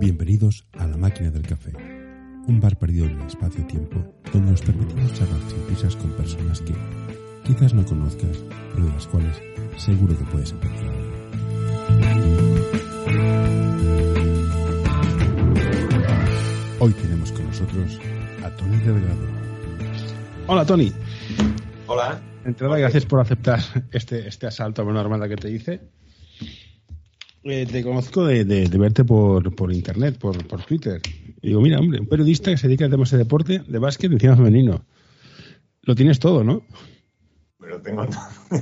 Bienvenidos a La Máquina del Café, un bar perdido en el espacio-tiempo donde nos permitimos charlar sin prisas con personas que quizás no conozcas, pero de las cuales seguro que puedes aprender algo. Hoy tenemos con nosotros a Tony Delgado. Hola Tony. Hola. Entrada, gracias por aceptar este, este asalto a una hermana que te hice. Eh, te conozco de, verte por, por internet, por, por Twitter. Y digo, mira, hombre, un periodista que se dedica a temas de deporte, de básquet, encima femenino. Lo tienes todo, ¿no? Lo tengo todo.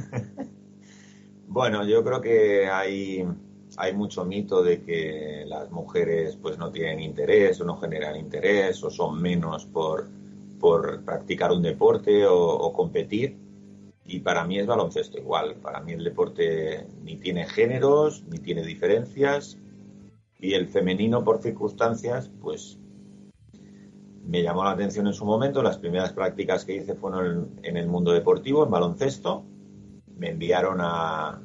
bueno, yo creo que hay, hay mucho mito de que las mujeres pues no tienen interés o no generan interés o son menos por, por practicar un deporte o competir. Y para mí es baloncesto igual. Para mí el deporte ni tiene géneros, ni tiene diferencias. Y el femenino, por circunstancias, pues me llamó la atención en su momento. Las primeras prácticas que hice fueron en el mundo deportivo, en baloncesto. Me enviaron a,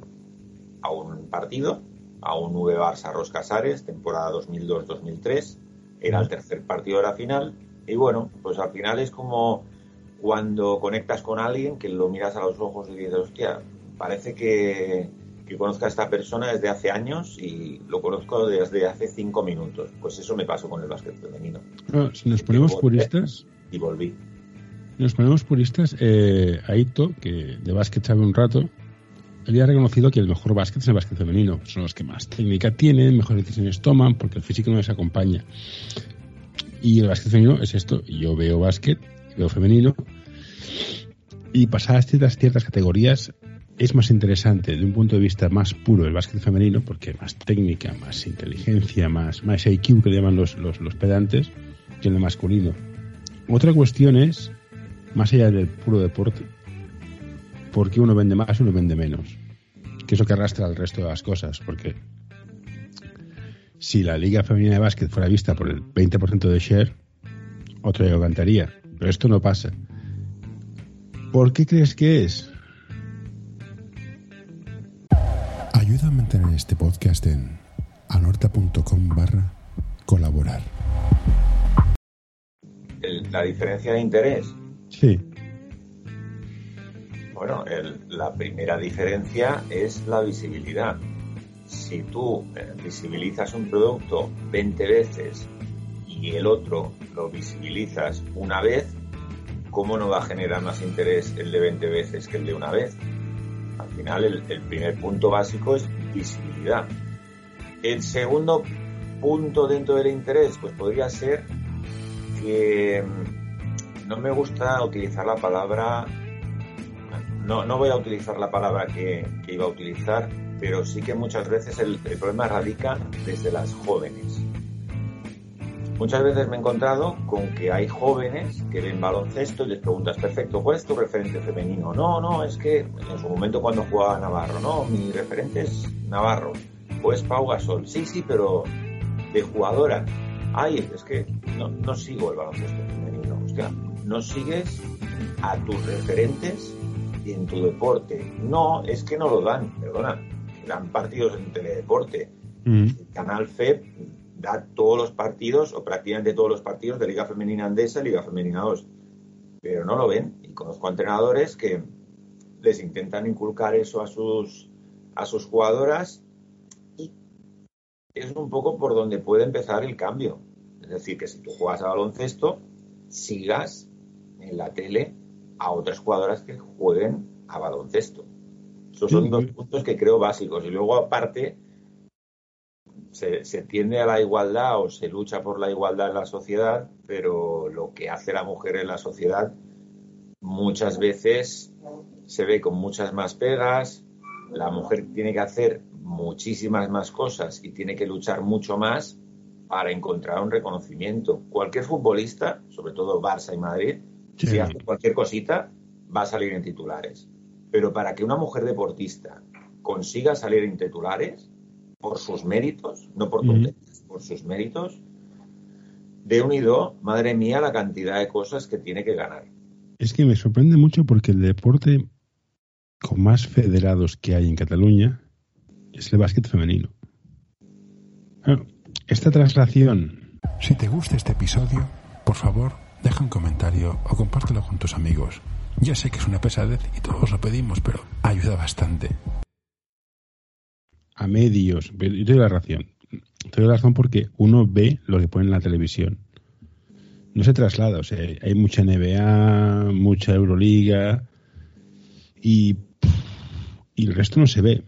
a un partido, a un V Barça Ros Casares, temporada 2002-2003. Era el tercer partido de la final. Y bueno, pues al final es como cuando conectas con alguien que lo miras a los ojos y dices, hostia, parece que, que conozco a esta persona desde hace años y lo conozco desde hace cinco minutos. Pues eso me pasó con el básquet femenino. No, si nos ponemos puristas, Y volví. si nos ponemos puristas, eh, Aito, que de básquet sabe un rato, había reconocido que el mejor básquet es el básquet femenino. Son los que más técnica tienen, mejores decisiones toman, porque el físico no les acompaña. Y el básquet femenino es esto. Yo veo básquet, veo femenino, y pasadas ciertas, ciertas categorías es más interesante de un punto de vista más puro el básquet femenino, porque más técnica, más inteligencia, más, más IQ que le llaman los, los, los pedantes, que el masculino. Otra cuestión es, más allá del puro deporte, por qué uno vende más y uno vende menos. Que es lo que arrastra al resto de las cosas, porque si la liga femenina de básquet fuera vista por el 20% de share, otro ya lo cantaría. Pero esto no pasa. ¿Por qué crees que es? Ayuda a mantener este podcast en anorta.com barra colaborar. La diferencia de interés. Sí. Bueno, el- la primera diferencia es la visibilidad. Si tú eh, visibilizas un producto 20 veces y el otro lo visibilizas una vez, ¿cómo no va a generar más interés el de 20 veces que el de una vez? Al final, el, primer punto básico es visibilidad. El segundo punto dentro del interés, pues podría ser que mm, no me gusta utilizar la palabra no, no voy a utilizar la palabra que, iba a utilizar, pero sí que muchas veces el problema radica desde las jóvenes. Muchas veces me he encontrado con que hay jóvenes que ven baloncesto y les preguntas, perfecto, ¿cuál es tu referente femenino? No, no, es que en su momento cuando jugaba Navarro, no, mi referente es Navarro, o es Pau Gasol, sí, sí, pero de jugadora. Ay, es que no, no sigo el baloncesto femenino, hostia, no sigues a tus referentes en tu deporte. No, es que no lo dan, perdona, dan partidos en teledeporte. Mm. El canal FEP da todos los partidos, o prácticamente todos los partidos de Liga Femenina Andesa y Liga Femenina 2. Pero no lo ven. Y conozco a entrenadores que les intentan inculcar eso a sus, a sus jugadoras y es un poco por donde puede empezar el cambio. Es decir, que si tú juegas a baloncesto, sigas en la tele a otras jugadoras que jueguen a baloncesto. Esos son dos puntos que creo básicos. Y luego, aparte, se, se tiende a la igualdad o se lucha por la igualdad en la sociedad, pero lo que hace la mujer en la sociedad muchas veces se ve con muchas más pegas, la mujer tiene que hacer muchísimas más cosas y tiene que luchar mucho más para encontrar un reconocimiento. Cualquier futbolista, sobre todo Barça y Madrid, Sí. si hace cualquier cosita, va a salir en titulares. Pero para que una mujer deportista consiga salir en titulares, por sus méritos, no por tonterías, por sus méritos, de unido, madre mía, la cantidad de cosas que tiene que ganar. Es que me sorprende mucho porque el deporte con más federados que hay en Cataluña es el básquet femenino. Esta traslación. Si te gusta este episodio, por favor, deja un comentario o compártelo con tus amigos. Ya sé que es una pesadez y todos lo pedimos, pero ayuda bastante. A medios. Yo te doy la razón. Te doy la razón porque uno ve lo que pone en la televisión. No se traslada. O sea, hay mucha NBA, mucha Euroliga y, y el resto no se ve.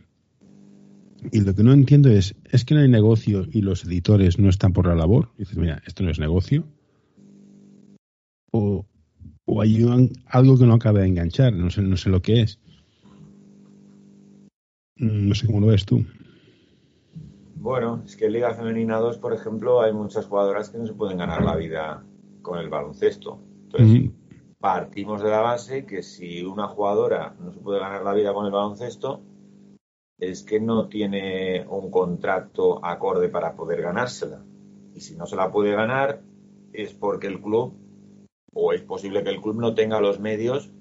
Y lo que no entiendo es, ¿es que no hay negocio y los editores no están por la labor? Y dices, mira, esto no es negocio. O, o hay algo que no acaba de enganchar, no sé, no sé lo que es. Mm, no sé cómo lo ves tú. Bueno, es que en Liga Femenina 2, por ejemplo, hay muchas jugadoras que no se pueden ganar la vida con el baloncesto. Entonces, partimos de la base que si una jugadora no se puede ganar la vida con el baloncesto, es que no tiene un contrato acorde para poder ganársela. Y si no se la puede ganar, es porque el club o es posible que el club no tenga los medios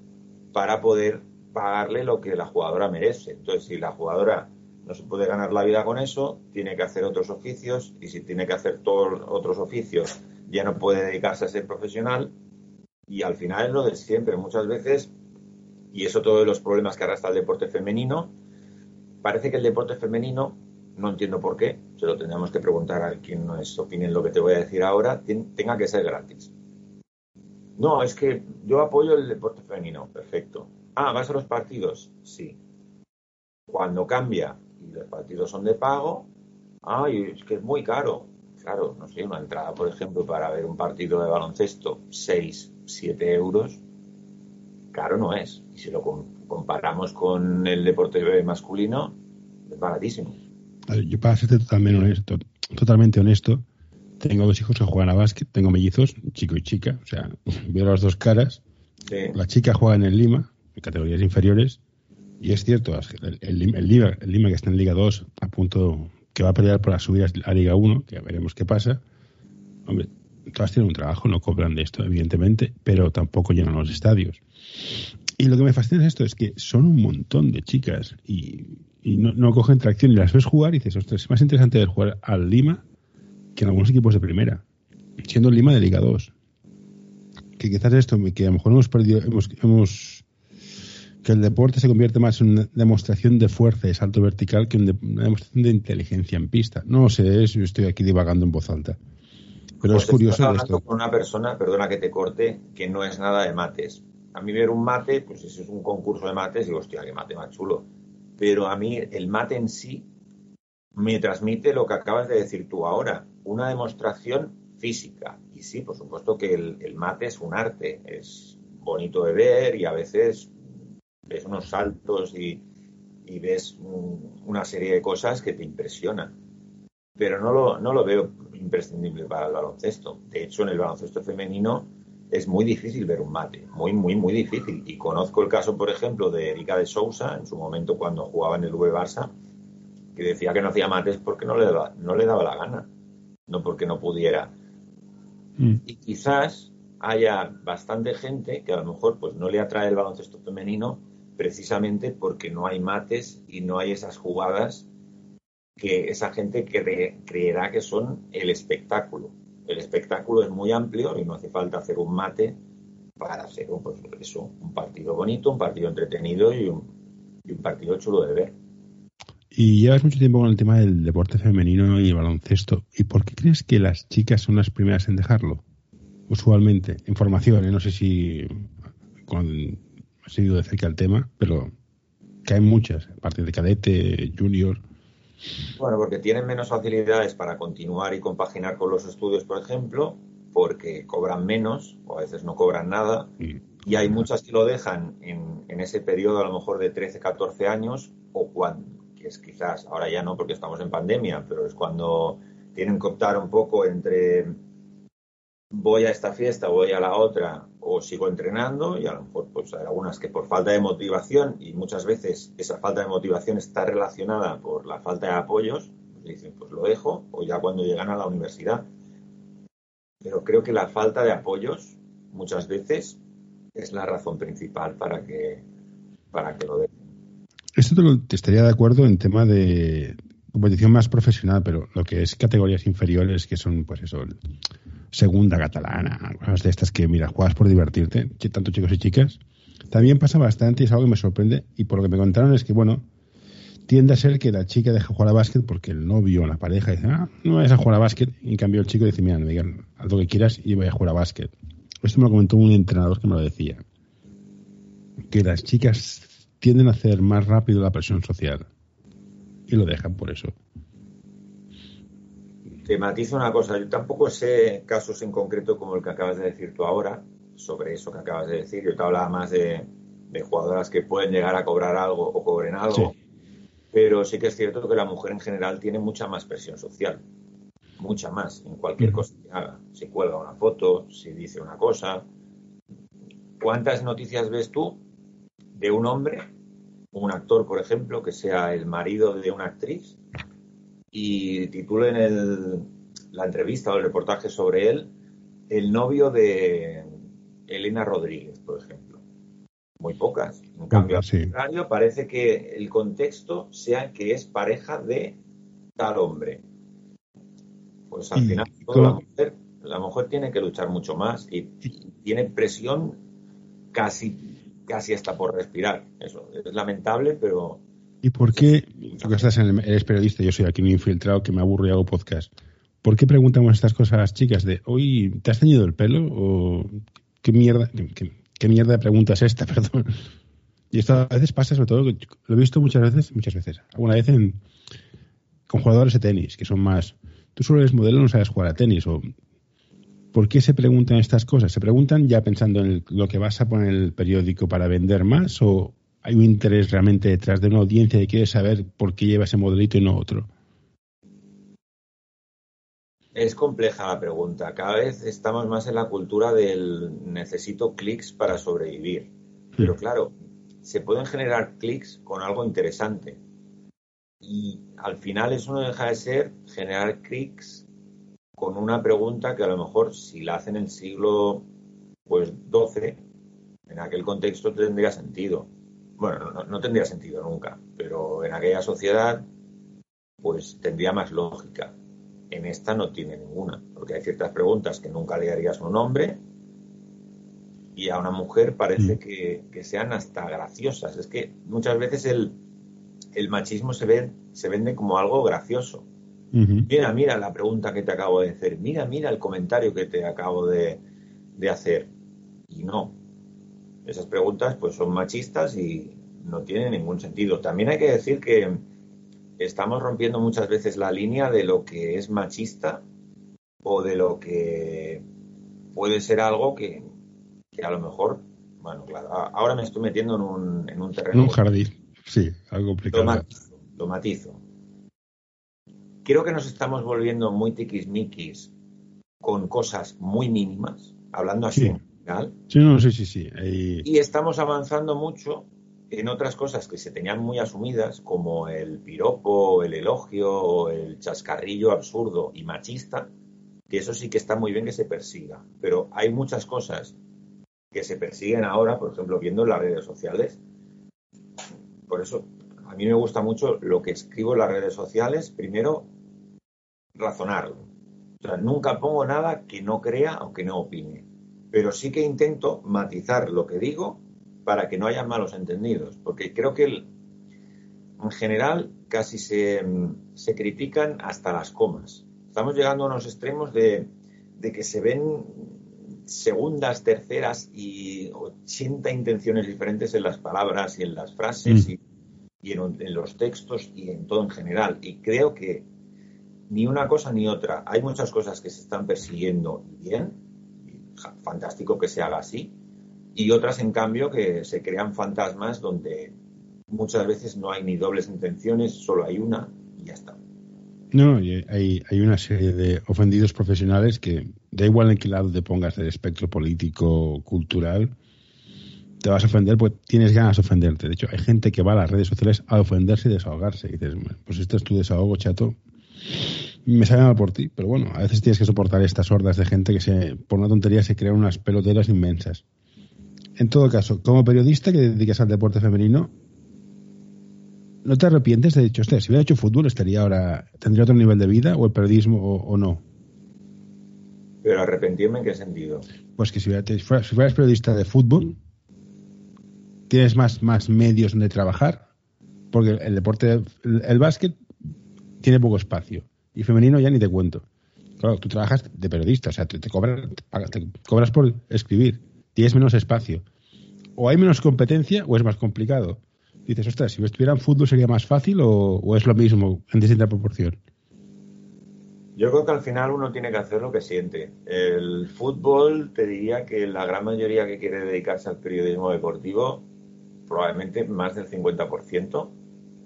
para poder pagarle lo que la jugadora merece. Entonces, si la jugadora no se puede ganar la vida con eso, tiene que hacer otros oficios y si tiene que hacer todos otros oficios, ya no puede dedicarse a ser profesional y al final lo de siempre. Muchas veces, y eso todos los problemas que arrastra el deporte femenino, parece que el deporte femenino, no entiendo por qué, se lo tendríamos que preguntar a quien no es opinión lo que te voy a decir ahora, tenga que ser gratis. No, es que yo apoyo el deporte femenino, perfecto. Ah, ¿vas a los partidos? Sí. Cuando cambia y los partidos son de pago, ay, es que es muy caro. Claro, no sé, una entrada, por ejemplo, para ver un partido de baloncesto, 6, 7 euros, caro no es. Y si lo comparamos con el deporte masculino, es baratísimo. Yo para serte totalmente honesto, totalmente honesto, tengo dos hijos que juegan a básquet, tengo mellizos, chico y chica, o sea, veo las dos caras. La chica juega en el Lima, categorías inferiores, y es cierto, el, Lima, el Lima que está en Liga 2, a punto que va a pelear por la subida a Liga 1, que veremos qué pasa. Hombre, todas tienen un trabajo, no cobran de esto, evidentemente, pero tampoco llenan los estadios. Y lo que me fascina es esto, es que son un montón de chicas y, no, no, cogen tracción y las ves jugar y dices, ostras, es más interesante ver jugar al Lima que en algunos equipos de primera, siendo el Lima de Liga 2. Que quizás esto, que a lo mejor hemos perdido, hemos, hemos que el deporte se convierte más en una demostración de fuerza y salto vertical que en una demostración de inteligencia en pista. No sé, yo estoy aquí divagando en voz alta. Pero es pues curioso esto. con una persona, perdona que te corte, que no es nada de mates. A mí ver un mate, pues eso es un concurso de mates, digo, hostia, qué mate más chulo. Pero a mí el mate en sí me transmite lo que acabas de decir tú ahora, una demostración física. Y sí, por supuesto que el, mate es un arte, es bonito de ver y a veces ves unos saltos y, ves una serie de cosas que te impresionan. Pero no lo, no lo veo imprescindible para el baloncesto. De hecho, en el baloncesto femenino es muy difícil ver un mate, muy, muy, muy difícil. Y conozco el caso, por ejemplo, de Erika de Sousa, en su momento cuando jugaba en el V Barça, que decía que no hacía mates porque no le daba, no le daba la gana, no porque no pudiera. Mm. Y quizás haya bastante gente que a lo mejor pues no le atrae el baloncesto femenino precisamente porque no hay mates y no hay esas jugadas que esa gente creerá que son el espectáculo. El espectáculo es muy amplio y no hace falta hacer un mate para hacer pues, eso, un partido bonito, un partido entretenido y un, y un partido chulo de ver. Y llevas mucho tiempo con el tema del deporte femenino y el baloncesto. ¿Y por qué crees que las chicas son las primeras en dejarlo? Usualmente, en formación, ¿eh? no sé si con, has seguido de cerca el tema, pero que hay muchas, aparte de cadete, junior. Bueno, porque tienen menos facilidades para continuar y compaginar con los estudios, por ejemplo, porque cobran menos o a veces no cobran nada. Y, hay muchas que lo dejan en, en, ese periodo a lo mejor de 13, 14 años o cuando, es quizás, ahora ya no porque estamos en pandemia, pero es cuando tienen que optar un poco entre voy a esta fiesta, voy a la otra o sigo entrenando y a lo mejor pues hay algunas que por falta de motivación y muchas veces esa falta de motivación está relacionada por la falta de apoyos, pues dicen pues lo dejo o ya cuando llegan a la universidad. Pero creo que la falta de apoyos muchas veces es la razón principal para que, para que lo dejen. Esto te, estaría de acuerdo en tema de competición más profesional, pero lo que es categorías inferiores, que son, pues eso, segunda catalana, cosas de estas que, mira, juegas por divertirte, tanto chicos y chicas, también pasa bastante y es algo que me sorprende. Y por lo que me contaron es que, bueno, tiende a ser que la chica deja jugar a básquet porque el novio o la pareja dice, ah, no vayas a jugar a básquet. Y en cambio el chico dice, mira, me digan, haz lo que quieras y voy a jugar a básquet. Esto me lo comentó un entrenador que me lo decía. Que las chicas tienden a hacer más rápido la presión social. Y lo dejan por eso. Te matizo una cosa. Yo tampoco sé casos en concreto como el que acabas de decir tú ahora, sobre eso que acabas de decir. Yo te hablaba más de, jugadoras que pueden llegar a cobrar algo o cobren algo. Pero sí que es cierto que la mujer en general tiene mucha más presión social. Mucha más en cualquier cosa que haga. Si cuelga una foto, si dice una cosa. ¿Cuántas noticias ves tú de un hombre, un actor, por ejemplo, que sea el marido de una actriz y titulen el, la entrevista o el reportaje sobre él el novio de Elena Rodríguez, por ejemplo. Muy pocas. En cambio, al contrario, parece que el contexto sea que es pareja de tal hombre. Pues al final la mujer, la mujer tiene que luchar mucho más y, tiene presión casi, casi hasta por respirar. Eso es lamentable, pero ¿Y por qué, tú que estás en eres periodista, yo soy aquí un infiltrado que me aburro y hago podcast, ¿por qué preguntamos estas cosas a las chicas de, hoy, ¿te has teñido el pelo? ¿O qué mierda, qué, mierda de pregunta es esta, perdón? Y esto a veces pasa, sobre todo, lo he visto muchas veces, muchas veces, alguna vez en, con jugadores de tenis, que son más, tú solo eres modelo, no sabes jugar a tenis, o ¿por qué se preguntan estas cosas? ¿Se preguntan ya pensando en lo que vas a poner en el periódico para vender más o hay un interés realmente detrás de una audiencia que quiere saber por qué lleva ese modelito y no otro? Es compleja la pregunta. Cada vez estamos más en la cultura del necesito clics para sobrevivir. Pero claro, se pueden generar clics con algo interesante. Y al final eso no deja de ser generar clics con una pregunta que a lo mejor si la hacen en el siglo pues 12, en aquel contexto tendría sentido bueno, no, tendría sentido nunca, pero en aquella sociedad pues tendría más lógica. En esta no tiene ninguna, porque hay ciertas preguntas que nunca le harías a un hombre y a una mujer parece mm. que, sean hasta graciosas. Es que muchas veces el, machismo se, ve, se vende como algo gracioso. Mira, mira la pregunta que te acabo de hacer, mira, mira el comentario que te acabo de, de hacer. Y no, esas preguntas pues son machistas y no tienen ningún sentido. También hay que decir que estamos rompiendo muchas veces la línea de lo que es machista o de lo que puede ser algo que, a lo mejor, bueno, claro, ahora me estoy metiendo en un, en un terreno. En un jardín, sí, algo complicado. Lo matizo, Creo que nos estamos volviendo muy tiquismiquis con cosas muy mínimas, hablando así. Sí, no, sí, sí, sí. Y estamos avanzando mucho en otras cosas que se tenían muy asumidas, como el piropo, el elogio, el chascarrillo absurdo y machista, que eso sí que está muy bien que se persiga. Pero hay muchas cosas que se persiguen ahora, por ejemplo, viendo en las redes sociales. Por eso, a mí me gusta mucho lo que escribo en las redes sociales. Primero, razonarlo. O sea, nunca pongo nada que no crea aunque no opine pero sí que intento matizar lo que digo para que no haya malos entendidos, porque creo que en general casi se, critican hasta las comas. Estamos llegando a unos extremos de, que se ven segundas, terceras y 80 intenciones diferentes en las palabras y en las frases mm. y, en, en, los textos y en todo en general. Y creo que ni una cosa ni otra. Hay muchas cosas que se están persiguiendo bien fantástico que se haga así, y otras, en cambio, que se crean fantasmas donde muchas veces no hay ni dobles intenciones, solo hay una y ya está. No, hay, hay una serie de ofendidos profesionales que, da igual en qué lado te pongas del espectro político, cultural, te vas a ofender porque tienes ganas de ofenderte. De hecho, hay gente que va a las redes sociales a ofenderse y desahogarse. Y dices, pues este es tu desahogo, chato me sale mal por ti, pero bueno, a veces tienes que soportar estas hordas de gente que se, por una tontería se crean unas peloteras inmensas. En todo caso, como periodista que te dedicas al deporte femenino, ¿No te arrepientes de dicho, usted, si hubiera hecho fútbol, estaría ahora, tendría otro nivel de vida o el periodismo o, no? Pero arrepentirme en qué sentido? Pues que si, fueras, si fueras periodista de fútbol, tienes más, más medios donde trabajar, porque el deporte, el, básquet tiene poco espacio y femenino ya ni te cuento. Claro, tú trabajas de periodista, o sea, te, cobras, te cobras por escribir, tienes menos espacio. O hay menos competencia o es más complicado dices, ostras, si estuviera en fútbol sería más fácil o, es lo mismo en distinta proporción? Yo creo que al final uno tiene que hacer lo que siente. El fútbol, te diría que la gran mayoría que quiere dedicarse al periodismo deportivo, probablemente más del 50%,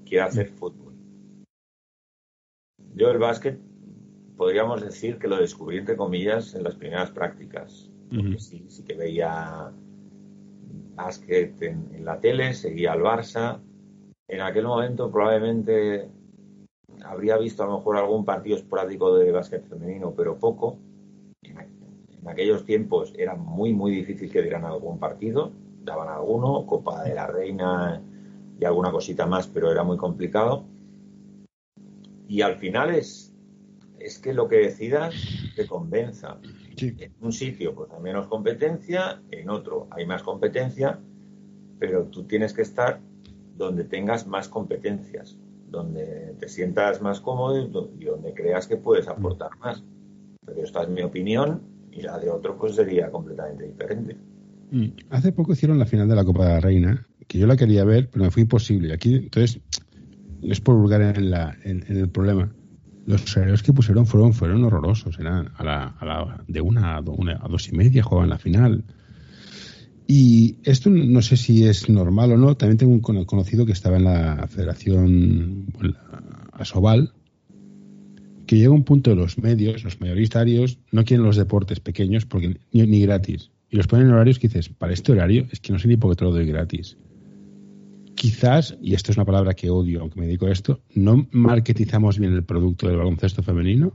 quiere hacer fútbol. Yo el básquet podríamos decir que lo descubrí entre comillas en las primeras prácticas. Porque sí, sí que veía básquet en, la tele, seguía al Barça. En aquel momento probablemente habría visto a lo mejor algún partido esporádico de básquet femenino, pero poco. En, aquellos tiempos era muy, muy difícil que dieran algún partido. Daban alguno, Copa de la Reina y alguna cosita más, pero era muy complicado. Y al final es, es que lo que decidas te convenza. En un sitio pues hay menos competencia, en otro hay más competencia, pero tú tienes que estar donde tengas más competencias, donde te sientas más cómodo y donde creas que puedes aportar más. Pero esta es mi opinión y la de otro pues sería completamente diferente. Mm. Hace poco hicieron la final de la Copa de la Reina, que yo la quería ver, pero me fue imposible. Aquí, entonces, es por vulgar en, la, en el problema los horarios que pusieron fueron, fueron horrorosos. Eran a la, a la, de una a, dos y media jugaban la final. Y esto no sé si es normal o no. También tengo un conocido que estaba en la Federación Asobal, que llega un punto de los medios, los mayoritarios, no quieren los deportes pequeños porque ni, ni gratis. Y los ponen en horarios que dices, para este horario es que no sé ni por qué te lo doy gratis quizás, y esto es una palabra que odio, aunque me dedico a esto, no marketizamos bien el producto del baloncesto femenino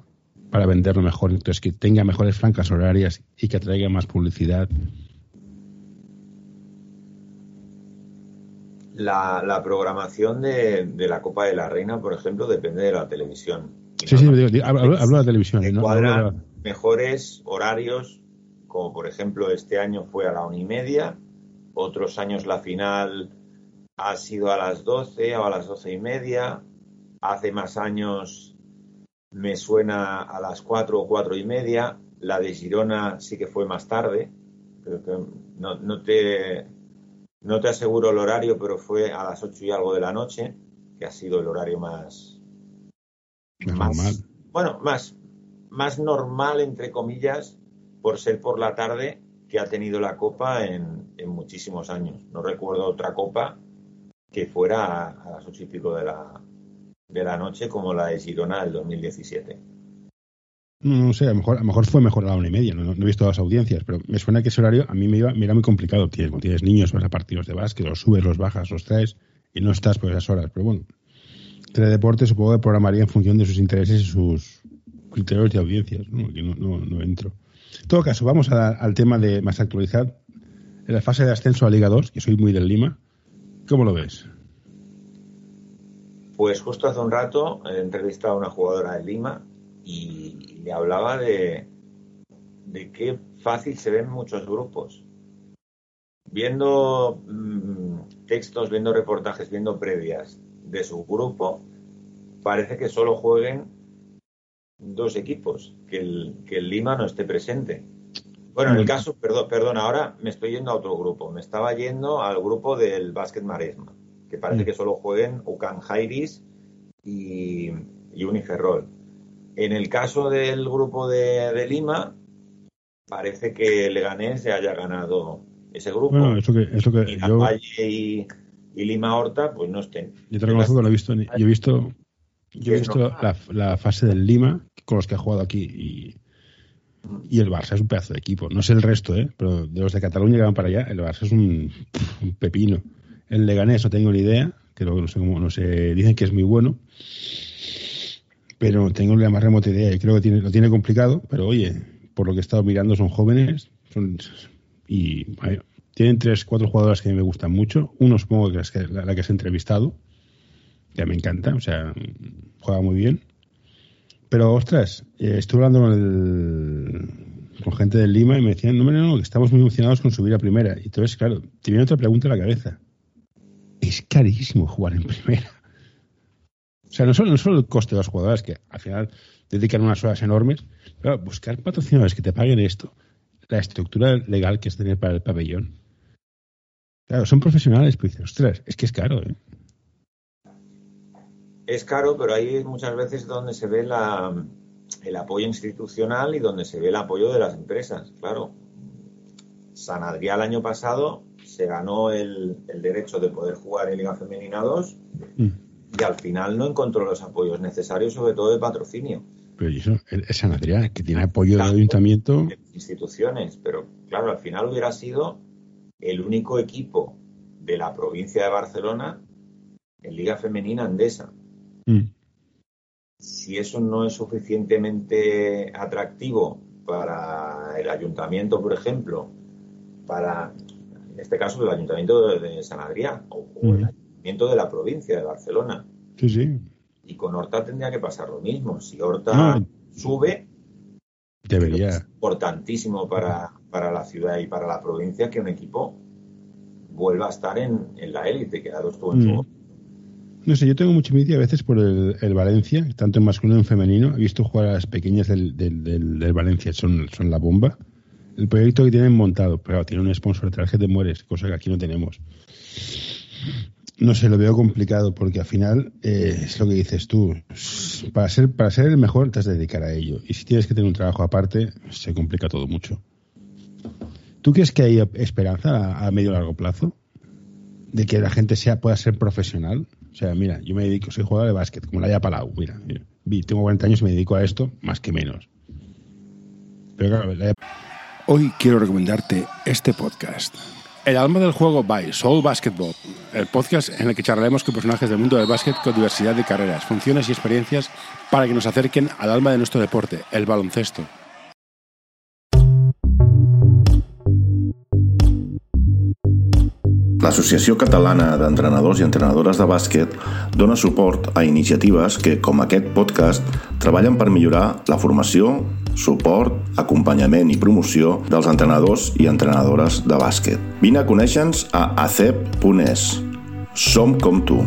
para venderlo mejor, entonces que tenga mejores francas horarias y que atraiga más publicidad. La, programación de, la Copa de la Reina, por ejemplo, depende de la televisión. Sí, sí, hablo, de la televisión. ¿no? mejores horarios, como por ejemplo este año fue a la una y media, otros años la final ha sido a las 12 o a las doce y media. Hace más años me suena a las 4 o cuatro y media. La de Girona sí que fue más tarde. no, no, te, no te aseguro el horario, pero fue a las 8 y algo de la noche, que ha sido el horario más. normal. Bueno, más, más normal, entre comillas, por ser por la tarde que ha tenido la Copa en, en muchísimos años. No recuerdo otra Copa que fuera a, las ocho y pico de la, de la noche como la de Girona del 2017. No sé, a lo mejor, a mejor fue mejor a la una y media, no, he visto las audiencias, pero me suena que ese horario a mí me, iba, me era muy complicado. Tienes, tienes niños, vas a partidos de básquet, los subes, los bajas, los traes y no estás por esas horas. Pero bueno, Teledeporte supongo que programaría en función de sus intereses y sus criterios de audiencias, ¿no? no, no, entro. En todo caso, vamos al tema de más actualidad. En la fase de ascenso a Liga 2, que soy muy del Lima, ¿Cómo lo ves? Pues justo hace un rato he entrevistado a una jugadora de Lima y le hablaba de, de qué fácil se ven muchos grupos. Viendo mm, textos, viendo reportajes, viendo previas de su grupo, parece que solo jueguen dos equipos, que el, que el Lima no esté presente. Bueno, en el caso, perdón, perdón, ahora me estoy yendo a otro grupo. Me estaba yendo al grupo del Básquet Maresma, que parece mm. que solo jueguen Ucan Jairis y, y Uniferrol. En el caso del grupo de, Lima, parece que Leganés se haya ganado ese grupo. Bueno, eso que, eso que y yo... Valle y, Lima Horta, pues no estén. Yo te reconozco que lo he visto. Yo he visto, yo he visto la, la, fase del Lima con los que ha jugado aquí y y el Barça es un pedazo de equipo. No sé el resto, ¿eh? pero de los de Cataluña que van para allá, el Barça es un, pepino. El Leganés no tengo ni idea, creo que no sé cómo, no sé, dicen que es muy bueno, pero tengo la más remota idea y creo que tiene, lo tiene complicado, pero oye, por lo que he estado mirando son jóvenes son, y tienen tres, cuatro jugadoras que me gustan mucho. Uno supongo que es la, que has entrevistado, Ya me encanta, o sea, juega muy bien. Pero, ostras, eh, estuve hablando con, el, con gente del Lima y me decían, no, no, no, que estamos muy emocionados con subir a primera. Y entonces, claro, te viene otra pregunta en la cabeza. Es carísimo jugar en primera. O sea, no solo, no solo el coste de los jugadores, que al final dedican unas horas enormes, pero buscar patrocinadores que te paguen esto, la estructura legal que es tener para el pabellón. Claro, son profesionales, pero dices, ostras, es que es caro, ¿eh? Es caro, pero ahí muchas veces donde se ve la, el apoyo institucional y donde se ve el apoyo de las empresas, claro. San Adrián el año pasado se ganó el, el derecho de poder jugar en Liga Femenina 2 Mm. y al final no encontró los apoyos necesarios, sobre todo de patrocinio. Pero eso es San Adrián, que tiene apoyo del ayuntamiento. de instituciones, pero claro, al final hubiera sido el único equipo de la provincia de Barcelona en Liga Femenina Andesa. Mm. Si eso no es suficientemente atractivo para el ayuntamiento, por ejemplo, para, en este caso, el ayuntamiento de, San Adrián o, o el Ujú. ayuntamiento de la provincia de Barcelona, Sí, sí. y con Horta tendría que pasar lo mismo. Si Horta sube, es Debería. importantísimo para, para la ciudad y para la provincia que un equipo vuelva a estar en, en la élite, que dado estuvo en Mm. su No sé, yo tengo mucha envidia a veces por el, Valencia, tanto en masculino como en femenino. He visto jugar a las pequeñas del, del, Valencia, son, son la bomba. El proyecto que tienen montado, pero tiene un sponsor detrás que te mueres, cosa que aquí no tenemos. No sé, lo veo complicado porque al final eh, es lo que dices tú. Para ser, para ser el mejor te has de dedicar a ello. Y si tienes que tener un trabajo aparte, se complica todo mucho. ¿Tú crees que hay esperanza a, a medio largo plazo? De que la gente sea, pueda ser profesional. O sea, mira, yo me dedico, soy jugador de básquet, como la haya Palau. Mira, mira, tengo 40 años y me dedico a esto, más que menos. Pero claro, la Hoy quiero recomendarte este podcast. El alma del juego by Soul Basketball, el podcast en el que charlaremos con personajes del mundo del básquet con diversidad de carreras, funciones y experiencias para que nos acerquen al alma de nuestro deporte, el baloncesto. L'Associació Catalana d'Entrenadors i Entrenadores de Bàsquet dona suport a iniciatives que, com aquest podcast, treballen per millorar la formació, suport, acompanyament i promoció dels entrenadors i entrenadores de bàsquet. Vine a conèixer-nos a acep.es. Som com tu.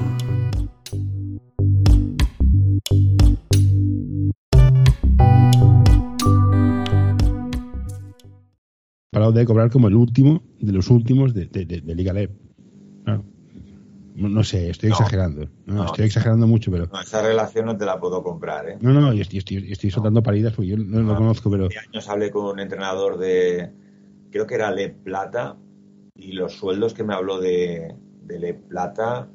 Palau debe cobrar como el último de los últimos de, de- de- de Liga Leb. No, no sé, estoy No. exagerando. No. Estoy exagerando mucho, pero. No, esa relación no te la puedo comprar. ¿eh? No, no, yo estoy, estoy, estoy soltando paridas porque yo no lo No. conozco, pero. Hace años hablé con un entrenador de, creo que era Le Plata, y los sueldos que me habló de, de Le Plata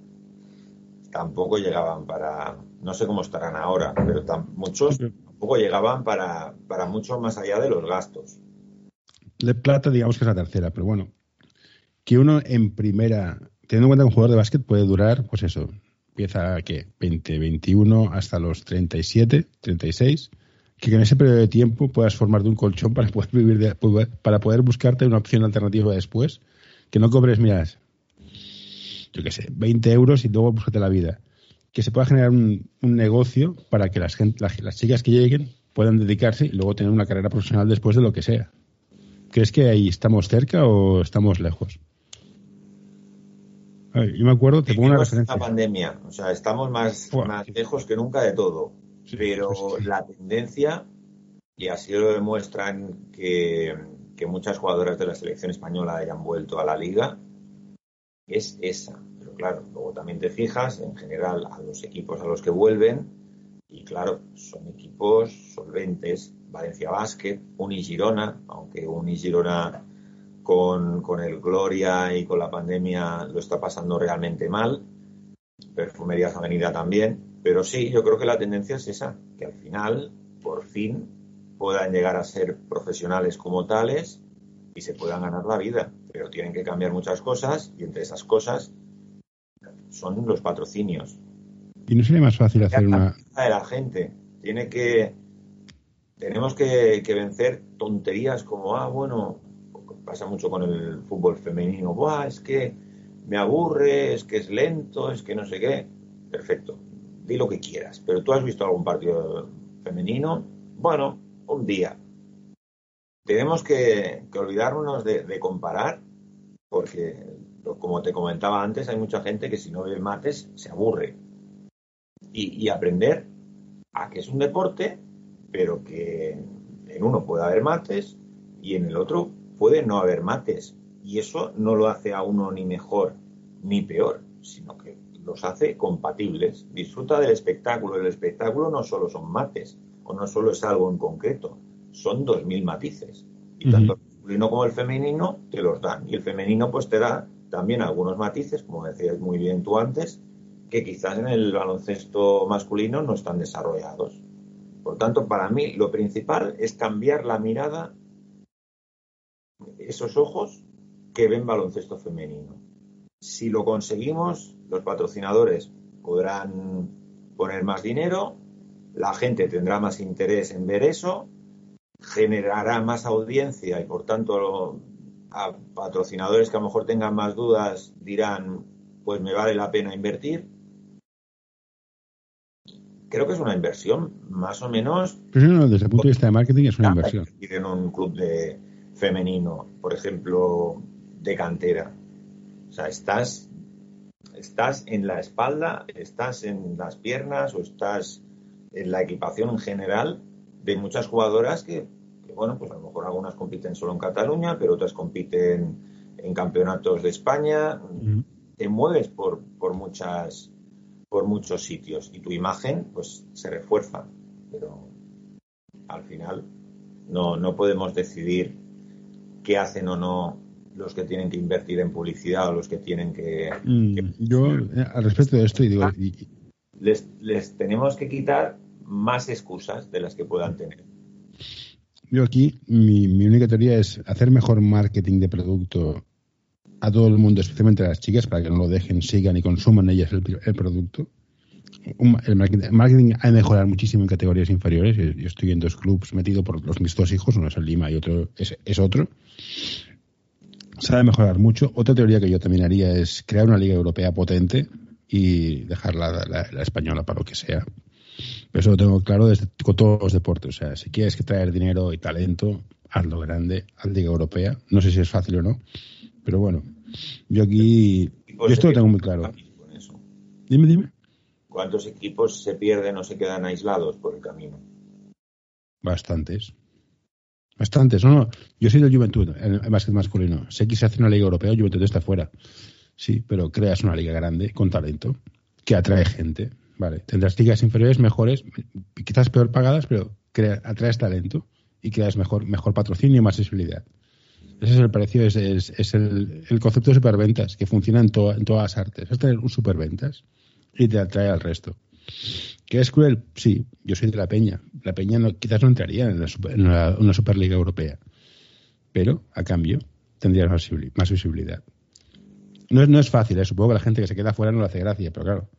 tampoco llegaban para, no sé cómo estarán ahora, pero muchos tampoco llegaban para, para mucho más allá de los gastos. Le Plata, digamos que es la tercera, pero bueno. Que uno en primera, teniendo en cuenta que un jugador de básquet puede durar, pues eso, empieza que 20, 21 hasta los 37, 36, que en ese periodo de tiempo puedas formarte un colchón para poder vivir, de- para poder buscarte una opción alternativa después, que no cobres, miras, yo qué sé, 20 euros y luego búscate la vida. Que se pueda generar un, negocio para que las chicas que lleguen puedan dedicarse y luego tener una carrera profesional después de lo que sea. ¿Crees que ahí estamos cerca o estamos lejos? A ver, yo me acuerdo, te pongo una referencia. pandemia, o sea, estamos más, Buah, más lejos que nunca de todo. Sí, pero sí. la tendencia, y así lo demuestran que, que muchas jugadoras de la selección española hayan vuelto a la liga, es esa. Pero claro, luego también te fijas en general a los equipos a los que vuelven, y claro, son equipos solventes. Valencia Basket, Uni Girona, aunque Uni Girona con, con el Gloria y con la pandemia lo está pasando realmente mal. Perfumería Femenina también. Pero sí, yo creo que la tendencia es esa, que al final, por fin, puedan llegar a ser profesionales como tales y se puedan ganar la vida. Pero tienen que cambiar muchas cosas y entre esas cosas son los patrocinios. ¿Y no sería más fácil hacer una... de la gente. Tiene que. Tenemos que, que vencer tonterías como, ah, bueno, pasa mucho con el fútbol femenino, Buah, es que me aburre, es que es lento, es que no sé qué. perfecto, di lo que quieras, pero tú has visto algún partido femenino, bueno, un día. Tenemos que, olvidarnos de, comparar, porque, como te comentaba antes, hay mucha gente que si no ve mates se aburre. Y, y aprender a que es un deporte, pero que en uno puede haber mates y en el otro puede no haber mates. Y eso no lo hace a uno ni mejor ni peor, sino que los hace compatibles. Disfruta del espectáculo. El espectáculo no solo son mates, o no solo es algo en concreto, son dos mil matices. Y tanto el masculino como el femenino te los dan. Y el femenino pues te da también algunos matices, como decías muy bien tú antes, que quizás en el baloncesto masculino no están desarrollados. Por tanto, para mí lo principal es cambiar la mirada, esos ojos que ven baloncesto femenino. Si lo conseguimos, los patrocinadores podrán poner más dinero, la gente tendrá más interés en ver eso, generará más audiencia y por tanto a patrocinadores que a lo mejor tengan más dudas dirán, pues me vale la pena invertir. Creo que es una inversión, más o menos. Pero no, desde el punto de vista de marketing es una inversión. En un club de femenino, por ejemplo, de cantera. O sea, estás, estás en la espalda, estás en las piernas o estás en la equipación en general de muchas jugadoras que, bueno, pues a lo mejor algunas compiten solo en Cataluña, pero otras compiten en campeonatos de España. Te mueves por, por, muchas, por muchos sitios y tu imagen pues se refuerza. Pero al final no, no podemos decidir qué hacen o no los que tienen que invertir en publicidad o los que tienen que... Mm, yo, eh, al respecto de esto, y digo... Les, les tenemos que quitar más excusas de las que puedan tener. Yo aquí, mi, única teoría es hacer mejor marketing de producto a todo el mundo, especialmente a las chicas, para que no lo dejen, sigan y consuman ellas el, producto. El, marketing, ha de mejorar muchísimo en categorías inferiores. Yo estoy en dos clubes metido por los mis dos hijos, uno es el Lima y otro es, otro. Se ha de mejorar mucho. Otra teoría que yo también haría es crear una liga europea potente y dejar la española para lo que sea. Pero eso lo tengo claro desde, con todos los deportes. O sea, si quieres que traer dinero y talento, hazlo grande, haz Liga Europea. No sé si es fácil o no, pero bueno, yo aquí, yo esto lo tengo muy claro. Dime, dime. ¿Cuántos equipos se pierden o se quedan aislados por el camino? Bastantes. Bastantes. No, no. Yo soy del Juventud, el, el básquet masculino. Sé que se hace una liga europea, Juventud está fuera. Sí, pero creas una liga grande, con talento, que atrae gente. Vale, tendrás ligas inferiores mejores, quizás peor pagadas, pero atraes talento y creas mejor, mejor patrocinio y más visibilidad. Ese es el precio, es, es, el, concepto de superventas que funciona en, en todas las artes. Es tener un superventas y te atrae al resto. ¿Qué es cruel? Sí, yo soy de la Peña. La Peña no, quizás no entraría en, una Superliga Europea, pero a cambio tendrías más, visibilidad. No es, no es fácil, ¿eh? supongo que la gente que se queda fuera no le hace gracia, pero claro,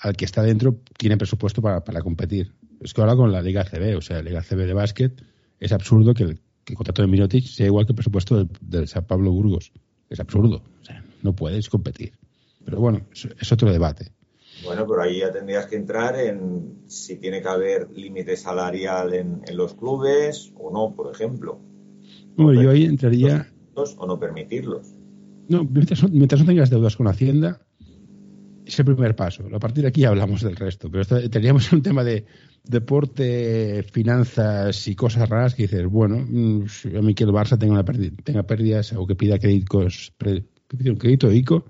al que está dentro tiene presupuesto para, competir. Es que ahora con la Liga CB, o sea, la Liga CB de básquet, es absurdo que el, contrato de Mirotic sea igual que el presupuesto del, San Pablo Burgos. Es absurdo. O sea, no puedes competir. Pero bueno, es, otro debate. Bueno, pero ahí ya tendrías que entrar en si tiene que haber límite salarial en, los clubes o no, por ejemplo. Bueno, yo ahí entraría. O no permitirlos. No, mientras, mientras no tengas deudas con Hacienda, es el primer paso. A partir de aquí hablamos del resto. Pero teníamos un tema de deporte, finanzas y cosas raras que dices, bueno, mm, a mí que el Barça tenga, una tenga pérdidas o que pida créditos, un crédito ICO,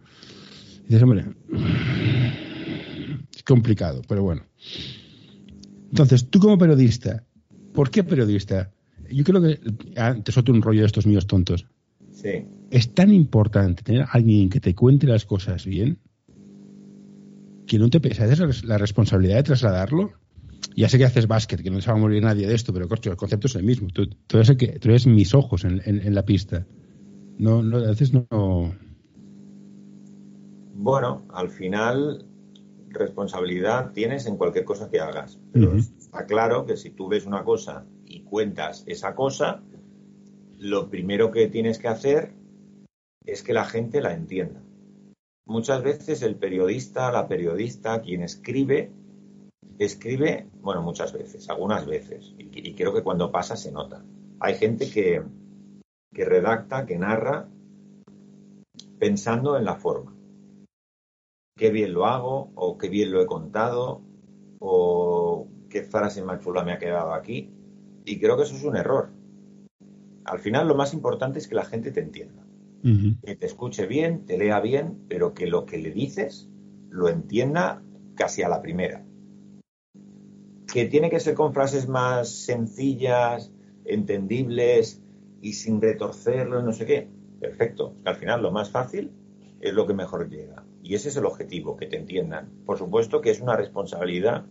dices, hombre, complicado, pero bueno. Entonces, tú como periodista, ¿por qué periodista? Yo creo que, ah, te suelto un rollo de estos míos tontos. Sí. Es tan importante tener a alguien que te cuente las cosas bien que no te pesa la responsabilidad de trasladarlo. Ya sé que haces básquet, que no se va a morir nadie de esto, pero el concepto es el mismo. Tú, eres, que, tú eres mis ojos en, la pista. No, no, a veces no. Bueno, al final responsabilidad tienes en cualquier cosa que hagas. Pero está claro que si tú ves una cosa y cuentas esa cosa, lo primero que tienes que hacer es que la gente la entienda muchas veces el periodista, la periodista, quien escribe, escribe, bueno, muchas veces, algunas veces, y, creo que cuando pasa se nota. Hay gente que, que redacta, que narra, pensando en la forma. Qué bien lo hago, o qué bien lo he contado, o qué frase más chula me ha quedado aquí. Y creo que eso es un error. Al final lo más importante es que la gente te entienda. Que te escuche bien, te lea bien, pero que lo que le dices lo entienda casi a la primera. Que tiene que ser con frases más sencillas, entendibles y sin retorcerlo, no sé qué. Perfecto. Al final lo más fácil es lo que mejor llega. Y ese es el objetivo, que te entiendan. Por supuesto que es una responsabilidad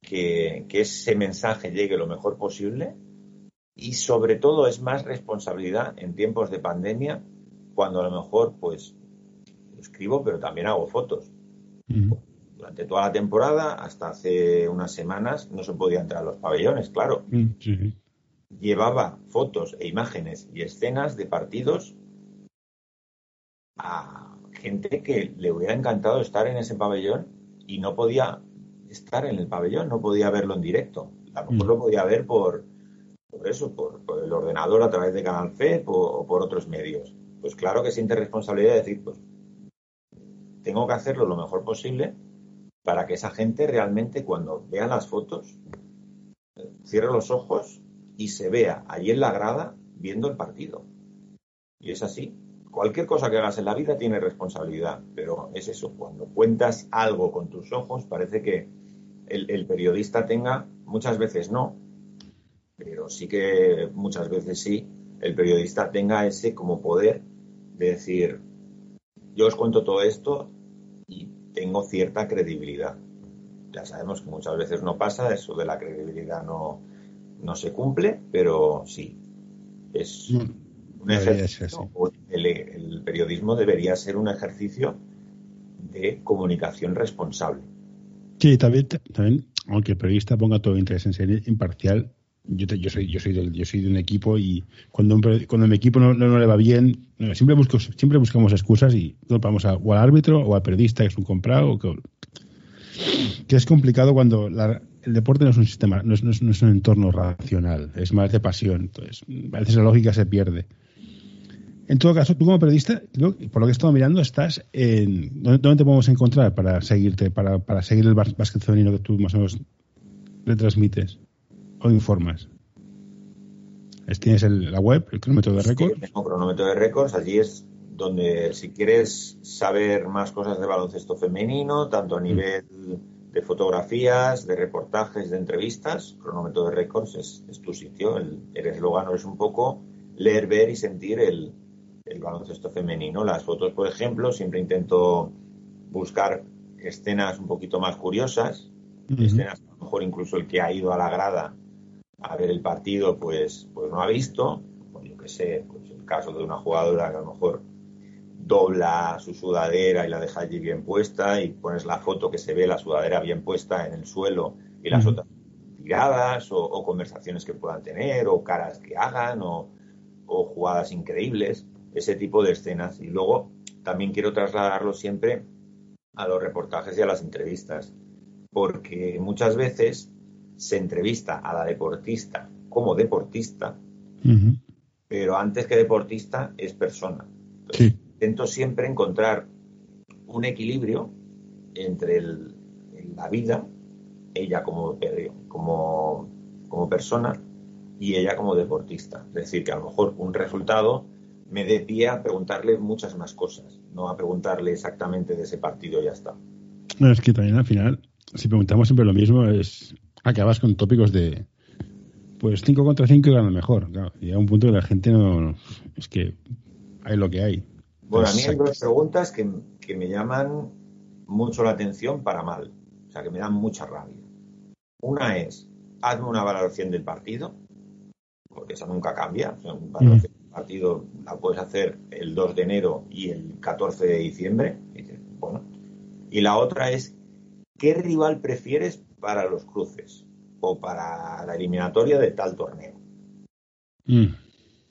que, que ese mensaje llegue lo mejor posible y sobre todo es más responsabilidad en tiempos de pandemia cuando a lo mejor pues escribo pero también hago fotos. Durante toda la temporada, hasta hace unas semanas, no se podía entrar a los pabellones, claro. Llevaba fotos e imágenes y escenas de partidos gente que le hubiera encantado estar en ese pabellón y no podía estar en el pabellón, no podía verlo en directo. A lo mejor lo podía ver por, por eso, por, el ordenador a través de Canal FED o por otros medios. Pues claro que siente responsabilidad de decir, pues tengo que hacerlo lo mejor posible para que esa gente realmente cuando vea las fotos cierre los ojos y se vea allí en la grada viendo el partido. Y es así. Cualquier cosa que hagas en la vida tiene responsabilidad, pero es eso, cuando cuentas algo con tus ojos parece que el periodista tenga, muchas veces no, pero sí que muchas veces sí, el periodista tenga ese como poder de decir, yo os cuento todo esto y tengo cierta credibilidad. Ya sabemos que muchas veces no pasa, eso de la credibilidad no, no se cumple, pero sí, es mm, un ejercicio. El, el periodismo debería ser un ejercicio de comunicación responsable. Sí, también, también aunque el periodista ponga todo interés en ser imparcial, yo, yo soy yo soy del, yo soy de un equipo y cuando cuando mi equipo no, no, le va bien siempre busco siempre buscamos excusas y vamos a, o al árbitro o al periodista que es un comprado que, que es complicado cuando el deporte no es un sistema no es, no es, un entorno racional es más de pasión entonces a veces la lógica se pierde en todo caso, tú como periodista, por lo que he estado mirando, estás en. ¿Dónde, te podemos encontrar para seguirte, para, para seguir el básquet femenino que tú más o menos le transmites? o informas? ¿Tienes la web, el cronómetro de récords? Sí, tengo cronómetro de récords. Allí es donde, si quieres saber más cosas de baloncesto femenino, tanto a mm. nivel de fotografías, de reportajes, de entrevistas, cronómetro de récords es, tu sitio. El eslogan es un poco leer, ver y sentir el, el baloncesto femenino. Las fotos, por ejemplo, siempre intento buscar escenas un poquito más curiosas, escenas a lo mejor incluso el que ha ido a la grada a ver el partido, pues, pues no ha visto. Pues yo que sé, pues el caso de una jugadora que a lo mejor dobla su sudadera y la deja allí bien puesta y pones la foto que se ve la sudadera bien puesta en el suelo y las otras tiradas o, conversaciones que puedan tener o caras que hagan o, o, jugadas increíbles, ese tipo de escenas. Y luego también quiero trasladarlo siempre a los reportajes y a las entrevistas, porque muchas veces se entrevista a la deportista como deportista, pero antes que deportista es persona. Intento siempre encontrar un equilibrio entre la vida, ella como, como, como persona y ella como deportista. Es decir, que a lo mejor un resultado me dé pie a preguntarle muchas más cosas, no a preguntarle exactamente de ese partido y ya está. No, es que también al final, si preguntamos siempre lo mismo, es acabas con tópicos de pues 5 contra 5 y gana mejor. Claro, y a un punto que la gente no. Es que hay lo que hay. Bueno, a mí hay dos preguntas que, me llaman mucho la atención para mal. O sea, que me dan mucha rabia. Una es, hazme una valoración del partido, porque eso nunca cambia. O sea, un partido la puedes hacer el 2 de enero y el 14 de diciembre. Y bueno. Y la otra es, ¿qué rival prefieres para los cruces o para la eliminatoria de tal torneo. Mm.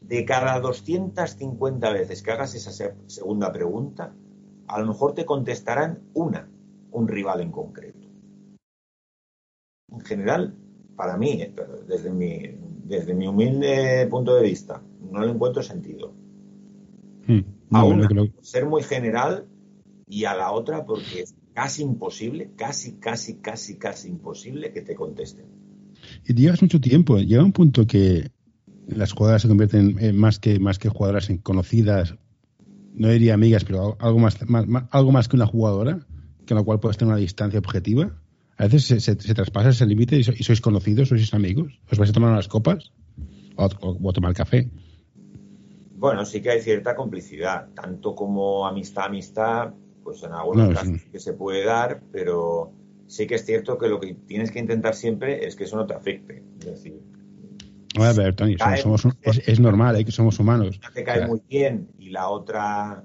De cada 250 veces que hagas esa segunda pregunta, a lo mejor te contestarán una, un rival en concreto. En general, para mí, eh, desde mi, desde mi humilde punto de vista, no le encuentro sentido. Hmm. a una, ser muy general y a la otra porque es casi imposible, casi, casi, casi, casi imposible que te contesten. Y llevas mucho tiempo, llega un punto que las jugadoras se convierten en más que más que jugadoras en conocidas, no diría amigas, pero algo más, algo más que una jugadora, con la cual puedes tener una distancia objetiva. A veces se, traspasa ese límite y, sois conocidos, sois amigos. ¿Os vais a tomar unas copas? O, o, tomar café. Bueno, sí que hay cierta complicidad, tanto como amistad, amistad, pues en algunos casos que se puede dar, pero sí que es cierto que lo que tienes que intentar siempre es que eso no te afecte. Es decir, a ver, Tony, es, normal, ¿eh? que somos humanos. Una te cae muy bien y la otra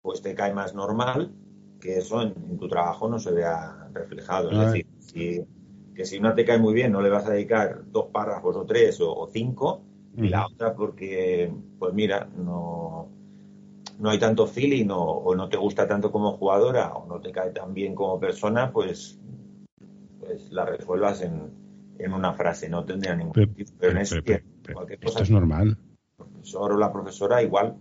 pues te cae más normal, que eso en, tu trabajo no se vea reflejado. Es decir, que si una te cae muy bien no le vas a dedicar dos párrafos o tres o, cinco, y la otra porque, pues mira, no, no hay tanto feeling o, no te gusta tanto como jugadora o no te cae tan bien como persona, pues, pues la resuelvas en, en una frase, no tendría ningún sentido. Pero, en eso, esto es normal. El profesor o la profesora igual.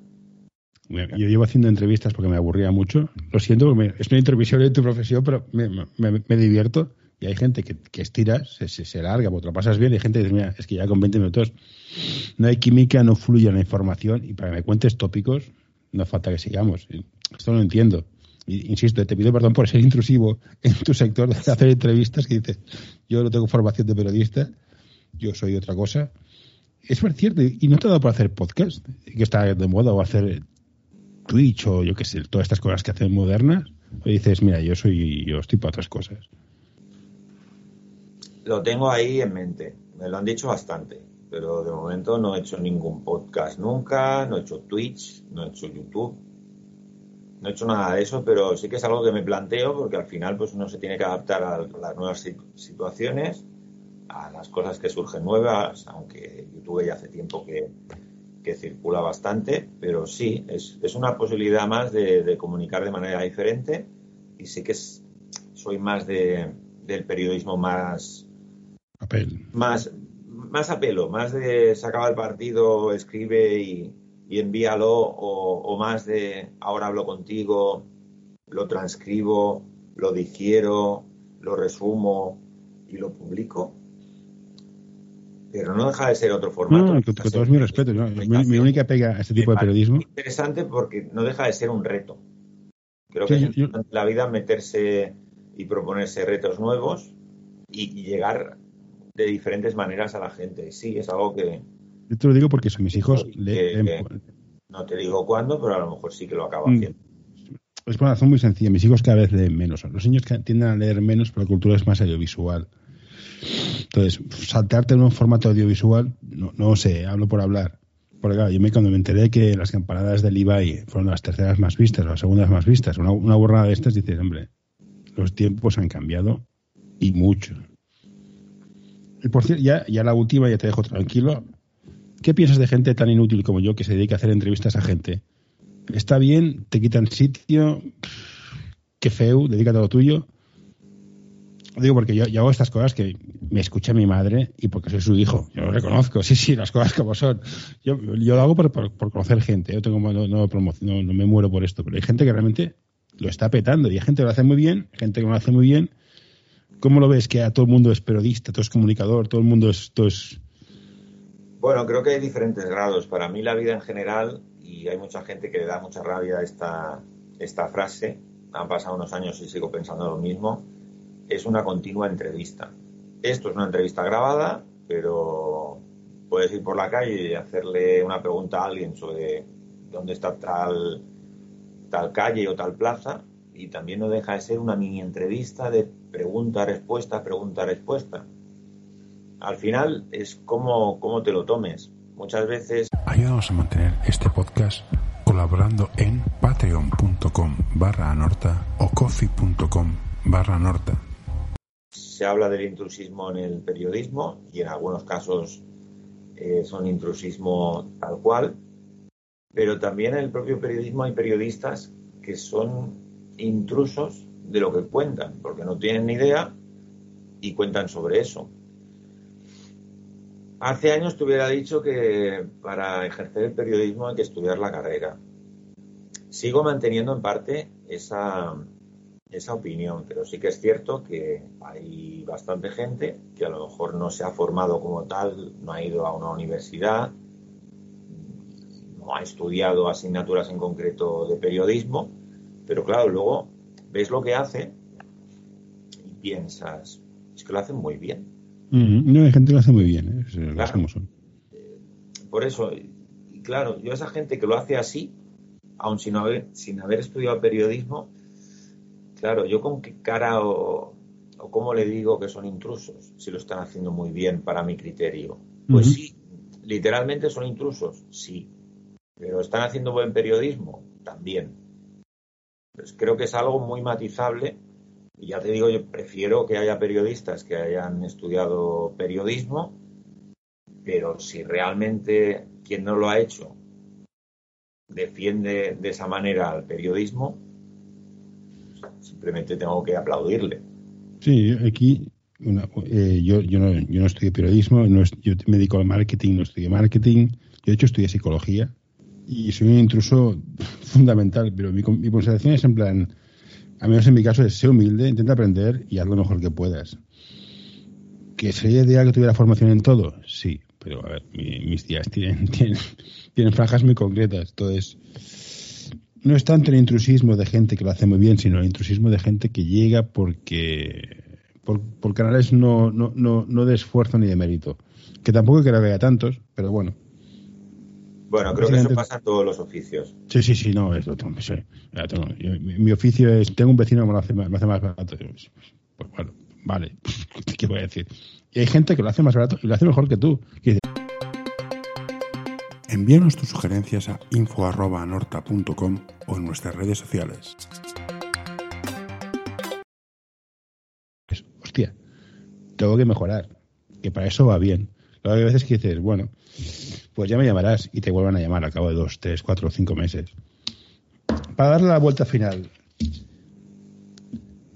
Yo llevo haciendo entrevistas porque me aburría mucho. Lo siento, porque es una intervisión de tu profesión, pero me, me, divierto. Y hay gente que, que estira, se, se, larga, porque lo pasas bien. Y hay gente que dice, mira, es que ya con 20 minutos no hay química, no fluye la información. Y para que me cuentes tópicos, no falta que sigamos. Esto no lo entiendo insisto, te pido perdón por ser intrusivo en tu sector de hacer entrevistas que dices, yo no tengo formación de periodista, yo soy otra cosa. Es cierto, y no te ha dado por hacer podcast, que está de moda, o hacer Twitch, o yo qué sé, todas estas cosas que hacen modernas, o dices, mira, yo soy, yo estoy para otras cosas. Lo tengo ahí en mente, me lo han dicho bastante, pero de momento no he hecho ningún podcast nunca, no he hecho Twitch, no he hecho YouTube no he hecho nada de eso, pero sí que es algo que me planteo porque al final pues uno se tiene que adaptar a las nuevas situaciones, a las cosas que surgen nuevas, aunque YouTube ya hace tiempo que, circula bastante, pero sí, es, una posibilidad más de, comunicar de manera diferente y sí que soy más de, del periodismo más... Más, más apelo, más de se acaba el partido, escribe y, y envíalo o, más de ahora hablo contigo, lo transcribo, lo digiero, lo resumo y lo publico. Pero no deja de ser otro formato. No, con, todo mi respeto. Mi, única pega a este tipo de periodismo. Interesante porque no deja de ser un reto. Creo que es la vida meterse y proponerse retos nuevos y, llegar de diferentes maneras a la gente. Sí, es algo que, yo te lo digo porque son mis hijos. no te digo cuándo, pero a lo mejor sí que lo acabo mm. haciendo. Es por una razón muy sencilla. Mis hijos cada vez leen menos. Los niños tienden a leer menos, pero la cultura es más audiovisual. Entonces, saltarte en un formato audiovisual, no, no sé, hablo por hablar. Porque claro, yo me, cuando me enteré que las campanadas del IBAI fueron las terceras más vistas, las segundas más vistas, una, una borrada de estas, dices, hombre, los tiempos han cambiado y mucho. Y por cierto, ya, ya la última, ya te dejo tranquilo. ¿Qué piensas de gente tan inútil como yo que se dedica a hacer entrevistas a gente? ¿Está bien? ¿Te quitan sitio? ¿Qué feo? Dedícate a lo tuyo. Digo porque yo, hago estas cosas que me escucha mi madre y porque soy su hijo. Yo lo reconozco, sí, sí, las cosas como son. Yo, yo lo hago por, conocer gente. Yo tengo, no, no, me muero por esto, pero hay gente que realmente lo está petando y hay gente que lo hace muy bien, gente que no lo hace muy bien. ¿Cómo lo ves? Que a todo el mundo es periodista, todo es comunicador, todo el mundo es, es bueno, creo que hay diferentes grados. Para mí la vida en general, y hay mucha gente que le da mucha rabia esta, esta frase, han pasado unos años y sigo pensando lo mismo, es una continua entrevista. Esto es una entrevista grabada, pero puedes ir por la calle y hacerle una pregunta a alguien sobre dónde está tal, tal calle o tal plaza, y también no deja de ser una mini entrevista de pregunta-respuesta, pregunta-respuesta al final es como, como te lo tomes. Muchas veces... Ayúdanos a mantener este podcast colaborando en patreon.com barra anorta o coffee.com barra anorta. Se habla del intrusismo en el periodismo y en algunos casos eh, son intrusismo tal cual, pero también en el propio periodismo hay periodistas que son intrusos de lo que cuentan, porque no tienen ni idea y cuentan sobre eso. Hace años te hubiera dicho que para ejercer el periodismo hay que estudiar la carrera. Sigo manteniendo en parte esa, esa opinión, pero sí que es cierto que hay bastante gente que a lo mejor no se ha formado como tal, no ha ido a una universidad, no ha estudiado asignaturas en concreto de periodismo, pero claro, luego ves lo que hace y piensas, es que lo hacen muy bien. No, hay gente que lo hace muy bien, ¿eh? son. Por eso, claro, yo a esa gente que lo hace así, aun sin haber, sin haber estudiado periodismo, claro, yo con qué cara o, o cómo le digo que son intrusos, si lo están haciendo muy bien para mi criterio. Pues sí, literalmente son intrusos, sí, pero están haciendo buen periodismo, también. Pues creo que es algo muy matizable y ya te digo, yo prefiero que haya periodistas que hayan estudiado periodismo, pero si realmente quien no lo ha hecho defiende de esa manera al periodismo, simplemente tengo que aplaudirle. Sí, aquí eh, yo, yo, no, yo no estudio periodismo, no yo me dedico al marketing, no estudio marketing, yo de hecho estudié psicología y soy un intruso fundamental, pero mi, mi consideración es en plan, a menos en mi caso, es ser humilde, intenta aprender y haz lo mejor que puedas. ¿Que sería ideal que tuviera formación en todo? Sí, pero a ver, mis días tienen, tienen, franjas muy concretas. Entonces, no es tanto el intrusismo de gente que lo hace muy bien, sino el intrusismo de gente que llega porque por, por canales no, no, no, no de esfuerzo ni de mérito. Que tampoco creo que haya tantos, pero bueno, bueno, creo que eso pasa en todos los oficios. Sí, sí, sí, no, es lo tengo, mi, oficio es, tengo un vecino que me lo hace, me hace más barato. Pues, pues bueno, vale, ¿qué voy a decir? Y hay gente que lo hace más barato y lo hace mejor que tú. Envíanos tus sugerencias a info.norta.com o en nuestras redes sociales. hostia, tengo que mejorar, que para eso va bien. Luego hay veces que dices, bueno, pues ya me llamarás y te vuelvan a llamar al cabo de dos, tres, cuatro o cinco meses. Para darle la vuelta final.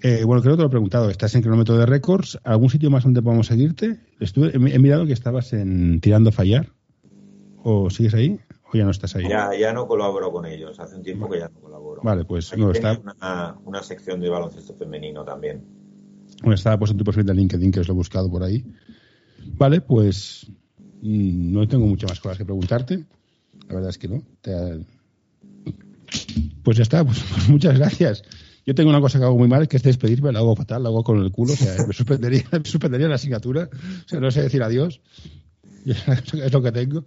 Eh, bueno, creo que te lo he preguntado. ¿Estás en cronómetro de récords? ¿Algún sitio más donde podamos seguirte? Estuve, he, mirado que estabas en Tirando a Fallar. ¿O sigues ahí? ¿O ya no estás ahí? Ya, ya no colaboro con ellos. Hace un tiempo que ya no colaboro. Vale, pues no está. Una, una sección de baloncesto femenino también. Bueno, estaba puesto en tu perfil de LinkedIn, que os lo he buscado por ahí. Vale, pues Mm, no tengo muchas más cosas que preguntarte. La verdad es que no. Pues ya está, pues, pues, muchas gracias. Yo tengo una cosa que hago muy mal, que es despedirme, la hago fatal, la hago con el culo, o sea, me suspendería, me suspendería la asignatura, o sea, no sé decir adiós, es lo que tengo.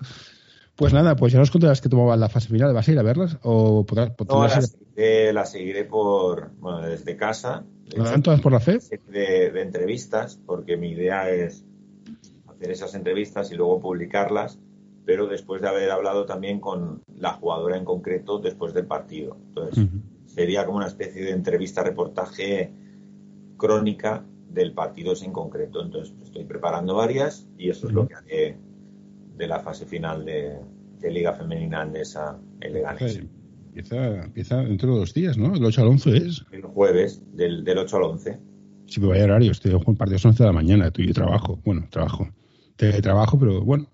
Pues nada, pues ya nos contarás que tomaban la fase final, ¿vas a ir a verlas o podrás, No, la seguiré, la seguiré, por, bueno, desde casa. ¿Van todas por la fe? de entrevistas, porque mi idea es hacer esas entrevistas y luego publicarlas, pero después de haber hablado también con la jugadora en concreto después del partido. Entonces, sería como una especie de entrevista-reportaje crónica del partido en concreto. Entonces, estoy preparando varias y eso es lo que haré de la fase final de, Liga Femenina Andesa en Leganés. Empieza, empieza dentro de dos días, ¿no? El 8 al 11 es. El jueves, del, del 8 al 11. Sí, pero vaya horario, estoy en partido a las 11 de la mañana, tú y yo trabajo. Bueno, trabajo de trabajo, pero bueno,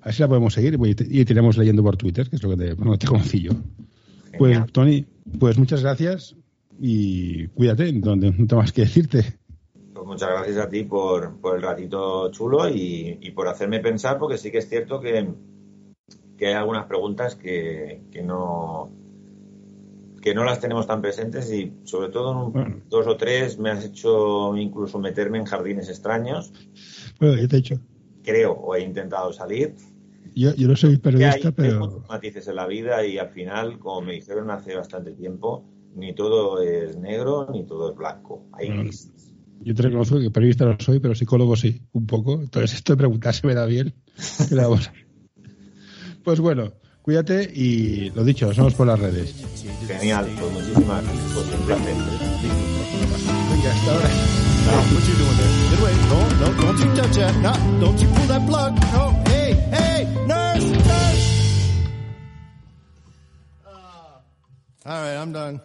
a ver si la podemos seguir y tenemos leyendo por Twitter, que es lo que te, bueno, te conocí yo. Pues, Tony, pues muchas gracias y cuídate, no, tengo más que decirte. Pues muchas gracias a ti por, por el ratito chulo y, y, por hacerme pensar, porque sí que es cierto que, que hay algunas preguntas que, que no que no las tenemos tan presentes y sobre todo en dos o tres me has hecho incluso meterme en jardines extraños. Bueno, yo te he hecho creo o he intentado salir. Yo, yo no soy periodista, pero... Hay matices en la vida y al final, como me dijeron hace bastante tiempo, ni todo es negro ni todo es blanco. Hay grises. Yo te reconozco que periodista no soy, pero psicólogo sí, un poco. Entonces esto de preguntarse me da bien. pues bueno, cuídate y lo dicho, nos vemos por las redes. Genial, pues muchísimas gracias. Pues un placer. Venga, hasta ahora. No, what you doing there? Get away. No, no, don't you touch that. No, don't you pull that plug. No, hey, hey, nurse, nurse. Uh, all right, I'm done.